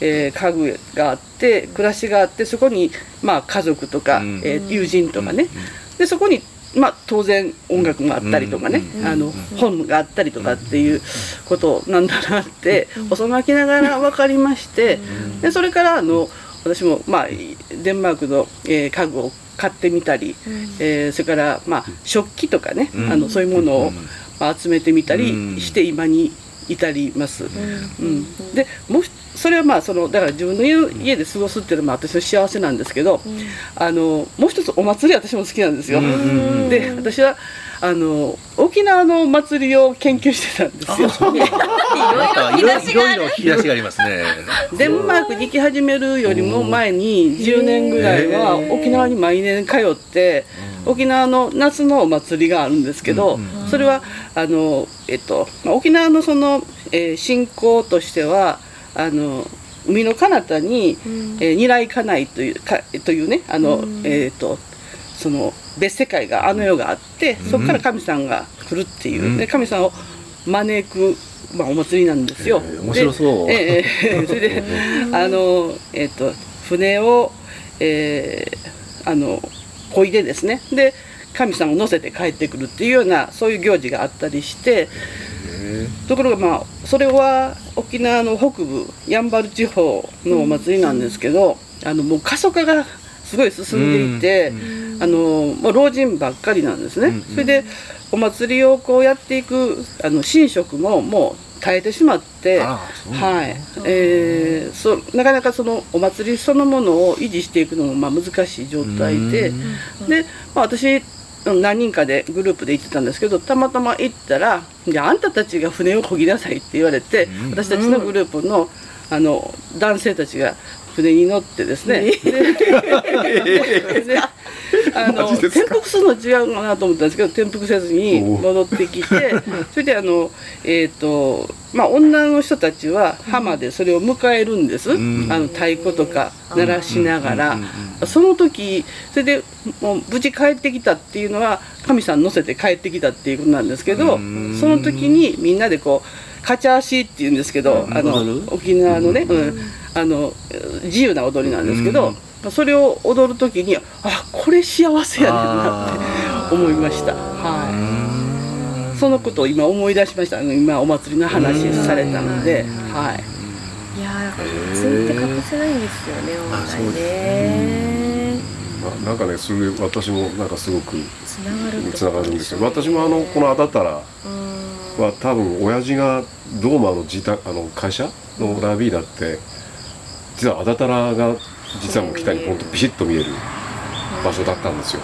えー家具があって暮らしがあってそこに、まあ、家族とか、うん。えー友人とかね、でそこに、まあ、当然音楽があったりとかね、あの本があったりとかっていうことなんだなって遅まきながら分かりまして、でそれからあの私も、まあ、デンマークの、えー家具を買ってみたり、えーそれから、まあ、食器とかね、うん。あのそういうものを、うん。まあ、集めてみたうん。りして今に至ります。うんでもうひそれはまあそのだから自分の家家で過ごすっていうのも私の幸せなんですけど、あのもう一つお祭り私も好きなんですよ。で私はあの沖縄のお祭りを研究してたんですよ。いろいろいろ引き出しがありますね。(laughs) デンマークに行き始めるよりも前に10年ぐらいは沖縄に毎年通って沖縄の夏のお祭りがあるんですけどそれはあの、えっとまあ、沖縄のその、えー信仰としてはあの海の彼方に、えー二来家内というかというねあの、えっとその別世界があの世があってそこから神さんが来るっていう、で神さんを招く、まあ、お祭りなんですよ。へー面白そう。でええええ (laughs) それであの、えっと船を、えーあの漕いでですね。で神さんを乗せて帰ってくるっていうようなそういう行事があったりして。ところがまあそれは沖縄の北部やんばる地方のお祭りなんですけど、あのもう過疎化がすごい進んでいて、あのもう老人ばっかりなんですね、それでお祭りをこうやっていくあの神職ももう耐えてしまって、あらそうなんはい。えーそうなかなかそのお祭りそのものを維持していくのもまあ難しい状態で、で、まあ、私何人かでグループで行ってたんですけどたまたま行ったら「じゃああんたたちが船を漕ぎなさい」って言われて、私たちのグループのあの男性たちが船に乗ってですね、でで (laughs) あの転覆するの違うかなと思ったんですけど転覆せずに戻ってきて (laughs) それであのえっ、とまあ女の人たちは浜でそれを迎えるんです、あの太鼓とか鳴らしながら、その時それでもう無事帰ってきたっていうのは神さん乗せて帰ってきたっていうことなんですけど、その時にみんなでこうカチャーシーっていうんですけど、あの沖縄のね、うん。あの自由な踊りなんですけど、それを踊る時にあこれ幸せやねんなって思いました。はい。そのことを今思い出しました。あの今お祭りの話されたので、はい。いやー祭りって欠かせないんですよね本来ね。ななんかねそれ私もなんかすごくつながるんですよ。私もあのこの「あだたら」うんは多分親父がドーマの自宅あの会社のラビーダって実はあだたらが実はもう北にポンとビシッと見える場所だったんですよ。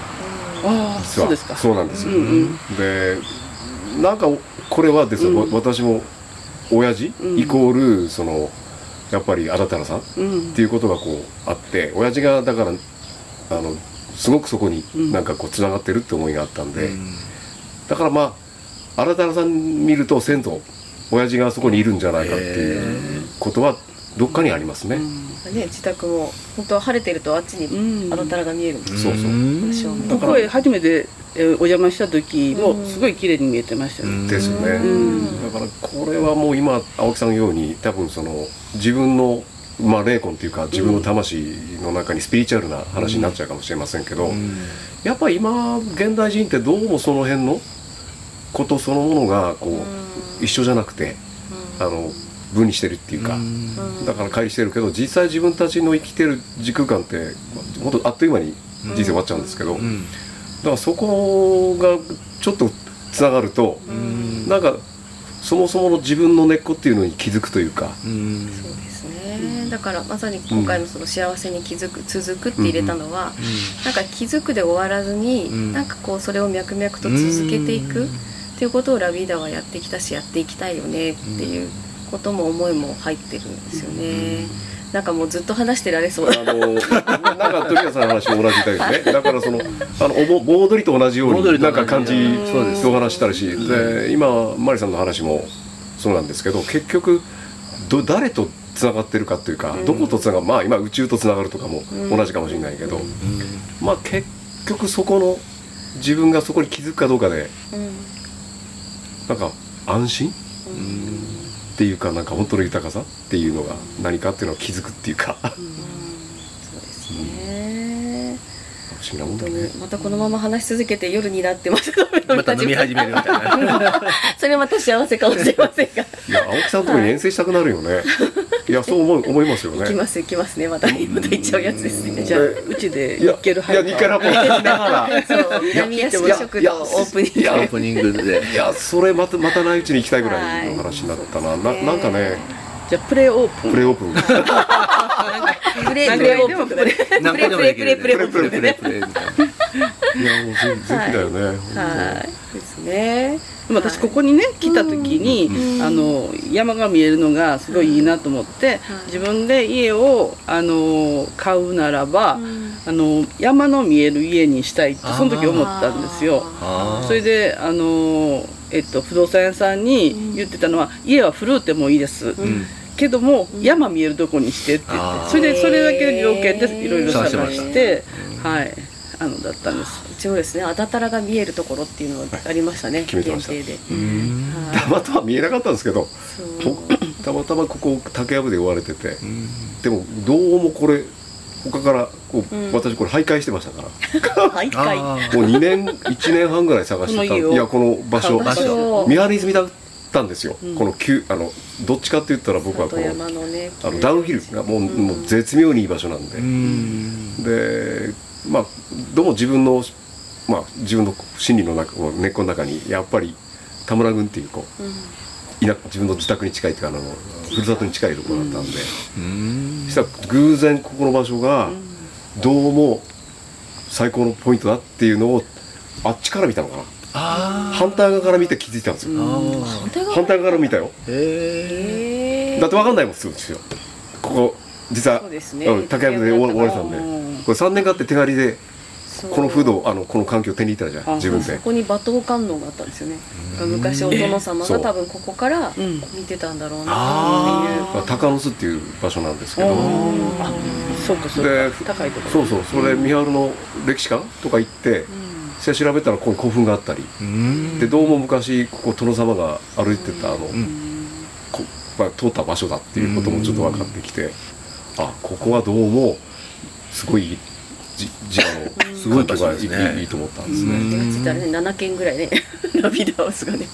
ああ実は。そうですか。そうなんですよ、うんうん。でなんかこれはですね、うん。私も親父、うん。イコールそのやっぱりあだたらさんっうん。ていうことがこうあって親父がだからあのすごくそこになんかこうつながってるって思いがあったんで、だからまああだたらさん見ると先祖親父がそこにいるんじゃないかっていうことはどっかにありますね、ね自宅も本当は晴れてるとあっちにうん。あだたらが見えるんですそうそう。ここへ初めてえーお邪魔した時もすごい綺麗に見えてましたよ、ね。ですよね、ん。だからこれはもう今青木さんのように多分その自分のまあ霊魂っていうか自分の魂の中にスピリチュアルな話になっちゃうかもしれませんけど、やっぱり今現代人ってどうもその辺のことそのものがこう一緒じゃなくてあの分離してるっていうかだから乖離してるけど実際自分たちの生きてる時空間って本当あっという間に人生終わっちゃうんですけど、だからそこがちょっとつながると、なんかそもそもの自分の根っこっていうのに気づくというか、そうですね。だからまさに今回のその幸せに気づく続くって入れたのは、なんか気づくで終わらずに、ん。なんかこうそれを脈々と続けていくっていうことをラビーダはやってきたしやっていきたいよねっていうことも思いも入ってるんですよね、なんかもうずっと話してられそうあのなんか鳥谷さんの話も同じだよね。だからそのあのおぼ盆踊りと同じようになんか感じそうです。でお話したらしいで今マリさんの話もそうなんですけど結局ど誰とつながってるかというか、どことつながるまあ今宇宙とつながるとかも同じかもしれないけど、まあ結局そこの自分がそこに気づくかどうかでうんなんか安心？っていうかなんか本当の豊かさっていうのが何かっていうのを気づくっていうか。そうですね。不思議なもん本当だねにまたこのまま話し続けて夜になってまたまた飲み始めるみたいな。(laughs) それまた幸せかもしれませんが。いや青木さんのところに遠征したくなるよね、い、やそう思う思いますよね。行きます行きますね。またまた行っちゃうやつですね。じゃあうちでニッケルいやニッケルハイパー聞きながらそう南屋敷食堂オープニングいやオープニングで。いやそれまたまたないうちに行きたいぐらいの話になったな、ななんかねじゃあプレオープン。プレオープン。プレプレオープンプレ何個でもできるプレプレプレプレプレみたいないやもうぜぜひだよね、はい。ですね。でも私ここにね来た時に、あの山が見えるのがすごいいいなと思って、自分で家をあの買うならば、あの山の見える家にしたいってその時思ったんですよ。それであの、えっと、不動産屋さんに言ってたのは、家は古うてもいいです、けども山見えるとこにしてって言ってそれでそれだけの条件でいろいろ探してはいあのだったんです。うちもですね。あだたらが見えるところっていうのがありましたね。決めてました。限定で。うん。はい。たまたま見えなかったんですけどたまたまここ竹やぶで追われてて、でもどうもこれ他からこう、うん。私これ徘徊してましたから。徘徊。あもう2年1年半ぐらい探してたいやこの場所。場所見張り済みだったんですよ、この急あのどっちかって言ったら僕はこ里のね。あのダウンヒルがもう,、もう絶妙にいい場所なんで、でまあどうも自分のまあ自分の心理の中根っこの中にやっぱり田村郡っていうこう、田自分の自宅に近いっていうかあのふるさとに近いところだったんで、うん。そしたら偶然ここの場所がどうも最高のポイントだっていうのをあっちから見たのかな。あ反対側から見て気づいたんですよ、反対側から。見たよ。だって分かんないもんすぐですよ。ここ実はね。うん竹やぶで追わ追われてたんでこれ3年間って手狩りでこの風土あのこの環境を手に入れたじゃんあ自分で。そこに馬頭観音があったんですよね。昔お殿様が多分ここからん。見てたんだろうなっていう。あ鷹の巣っていう場所なんですけど。あそうかそうでか高いところ。そうそうそれ三春の歴史館とか行って調べたらここに古墳があったり。うん。でどうも昔ここ殿様が歩いてたあの、こまあ、通った場所だっていうこともちょっと分かってきて、あここはどうもすごいじ自我のすごい場所環境ですねがいいいいと思ったんですね。うちってあれね7件ぐらいねラビーダハウスがね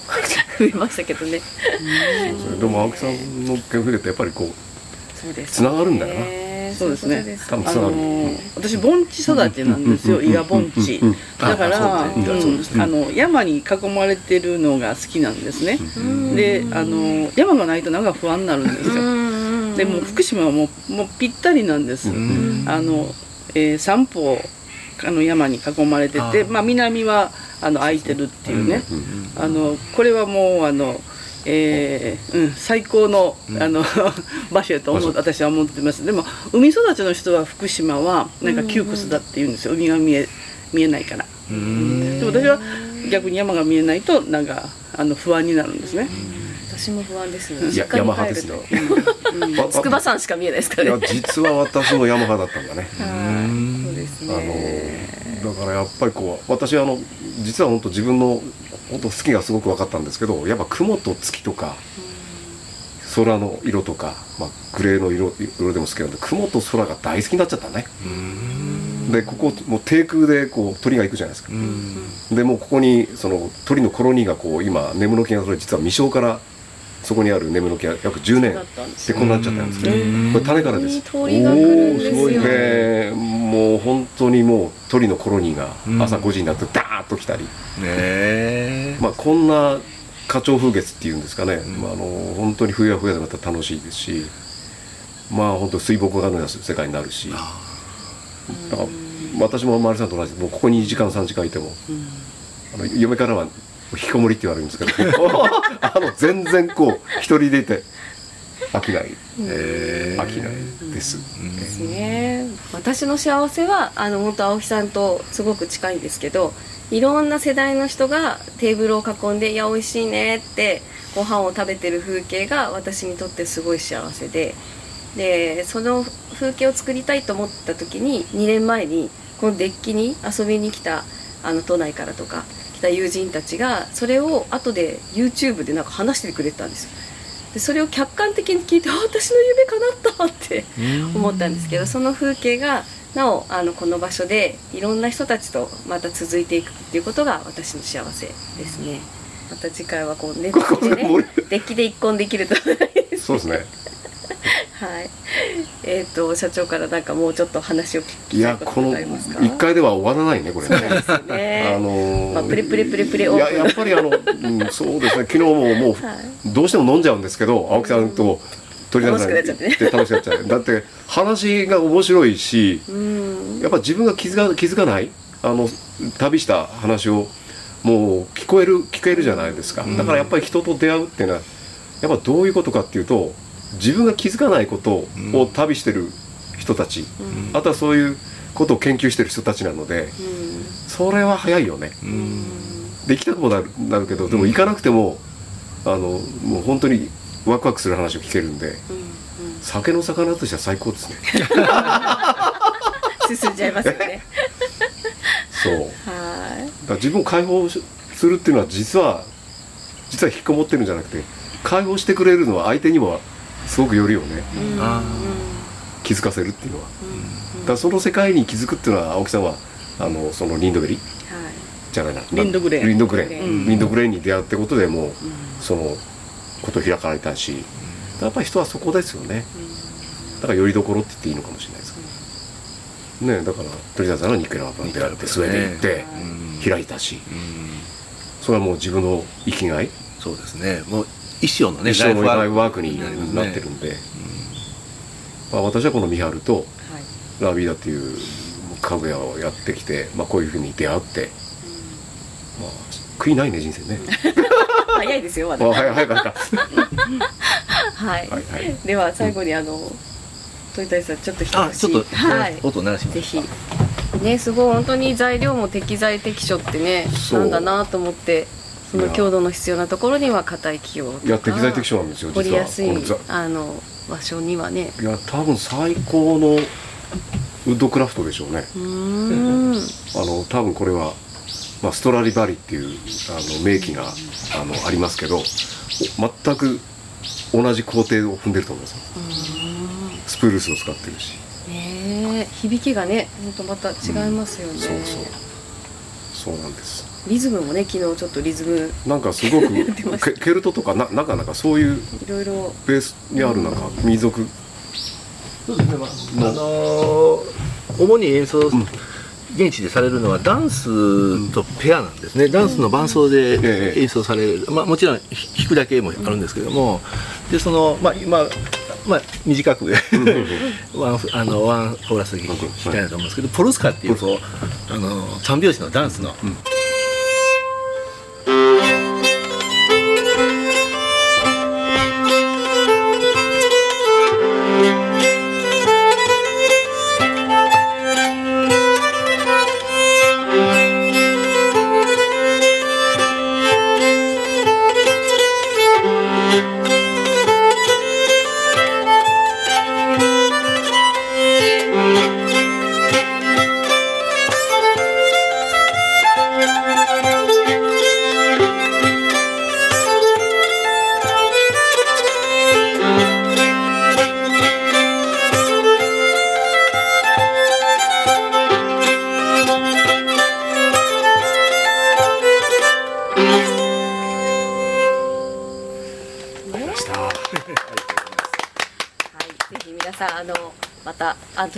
増えましたけどね。でも青木さんの件触れてやっぱりこうそうです。つながるんだよな。そうですね。あ多分つながる、のー私盆地育ちなんですよ伊賀盆地。だからあの山に囲まれてるのが好きなんですね。であの山がないとなんか不安になるんですよでもう福島はもうもうぴったりなんです。あの、えー三方あの山に囲まれててまあ、南はあの空いてるっていうね。あのこれはもうあのえーうん、最高の,、あの (laughs) 場所やと思う私は思ってます。でも海育ちの人は福島はなんか窮屈だって言うんですよ。海が見え見えないから。でも私は逆に山が見えないとなんかあの不安になるんですね、私も不安ですいや山派ですとねわ筑波山しか見えないですかいやらね実は私も山派だったんだね。(laughs) はいそうですあねのだからやっぱりこう私あの実は本当自分の本当好きがすごく分かったんですけどやっぱ雲と月とか空の色とか、まあ、グレーの色色でも好きなんで雲と空が大好きになっちゃったね。でここもう低空でこう鳥が行くじゃないですか。でもうここにその鳥のコロニーがこう今眠の木がそれ実は未生からそこにある眠の木が約10年でこうなっちゃったんですけどこれ種からです。鳥が来るんですよ。でもう本当にもう鳥のコロニーが朝5時になってダーッと来たり、ねえ。まあ、こんな花鳥風月っていうんですかね、まあ、あの本当に冬は冬でまた楽しいですし。まあ本当水墨画のような世界になるし。だから私も周りさんと同じ。でもうここに2時間3時間いても、あの嫁からは引きこもりって言われるんですけど。(laughs) あの全然こう一人でいて飽きない、飽きないです、ですね。私の幸せはあの本当青木さんとすごく近いんですけどいろんな世代の人がテーブルを囲んで「いや美味しいね」ってご飯を食べてる風景が私にとってすごい幸せででその風景を作りたいと思った時に2年前にこのデッキに遊びに来たあの都内からとか来た友人たちがそれを後で YouTube でなんか話してくれたんですよ。でそれを客観的に聞いてあ私の夢叶ったって思ったんですけどその風景がなおあのこの場所でいろんな人たちとまた続いていくっていうことが私の幸せですね。また次回はこうねデッキでね (laughs) デッキで一婚できるとそうですね (laughs) はい。えっ、と社長からなんかもうちょっと話を聞いきたいことますか？1回では終わらないねこれね。ね。あのーまあプレプレプレプレオいややっぱりあの、うん、そうですね。昨日ももう、はどうしても飲んじゃうんですけど青木さんと鳥永さん楽しくなっちゃってね。で楽しくなっちゃう。だって話が面白いしうん。やっぱ自分が気づか気づかないあの旅した話をもう聞こえる聞けるじゃないですか。だからやっぱり人と出会うっていうのはやっぱどういうことかっていうと自分が気づかないことを旅してる人たち、あとはそういうことを研究してる人たちなのでそれは早いよね、できたくもなるなるけどでも行かなくても、あのもう本当にワクワクする話を聞けるんで、酒の魚としては最高ですね。(laughs) 進んじゃいますよね。そう。だ自分を解放しするっていうのは実は実は引きこもってるんじゃなくて解放してくれるのは相手にもすごくよりをね。あ気づかせるっていうのは、だからその世界に気づくっていうのは青木さんはあのそのリンドベリーはい。じゃないな。リンドグレー。ンリンドグレー。ン、うん。リンドグレーンに出会うってことでもう、そのことを開かれたし。やっぱり人はそこですよね、だからよりどころって言っていいのかもしれないですけど、ねだから鳥谷さんのニッケラーバンであってスウェーデン行って開いたし、それはもう自分の生きがい。そうですね。もう一生のね一生のライフワークにになってるんで、まあ、私はこの三春とはい。ラビーダっていう家具屋をやってきて、まあ、こういうふうに出会って、まあ、悔いないね人生ね。(laughs) 早いですよまだ。あ早早かったはい、はいはい。では最後にあの鳥谷さんちょっと一口。あちょっと、はい。音鳴らします。ぜひ。ねすごい本当に材料も適材適所ってねなんだなと思ってその強度の必要なところには硬い器用とかいや適材適所なんですよ掘りやすいあの場所にはね。いや多分最高のウッドクラフトでしょうね。うーん。あの多分これは、まあ、ストラリバリっていうあの名機があのありますけどお全く同じ工程を踏んでると思いますよ。スプルースを使ってるし。ねえ響きがね本当また違いますよね、そうそう。そうなんですリズムもね昨日ちょっとリズムなんかすごく (laughs) ケケルトとかななんかなんかそういういろいろベースにあるなんか民族。そうですね、まあ、あのー主に演奏、現地でされるのはダンスとペアなんですね、ダンスの伴奏でええ演奏される、まあ、もちろんひ弾くだけもあるんですけども、でその、まあ、今、まあ、短く。(laughs) ワンフあのワンコーラス弾きたいなと思うんですけど、ポルスカっていうこうあの三拍子のダンスの、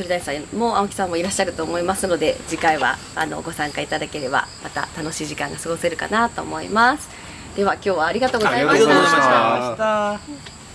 鳥谷さんも青木さんもいらっしゃると思いますので次回はあのご参加いただければまた楽しい時間が過ごせるかなと思いますでは今日はありがとうございました。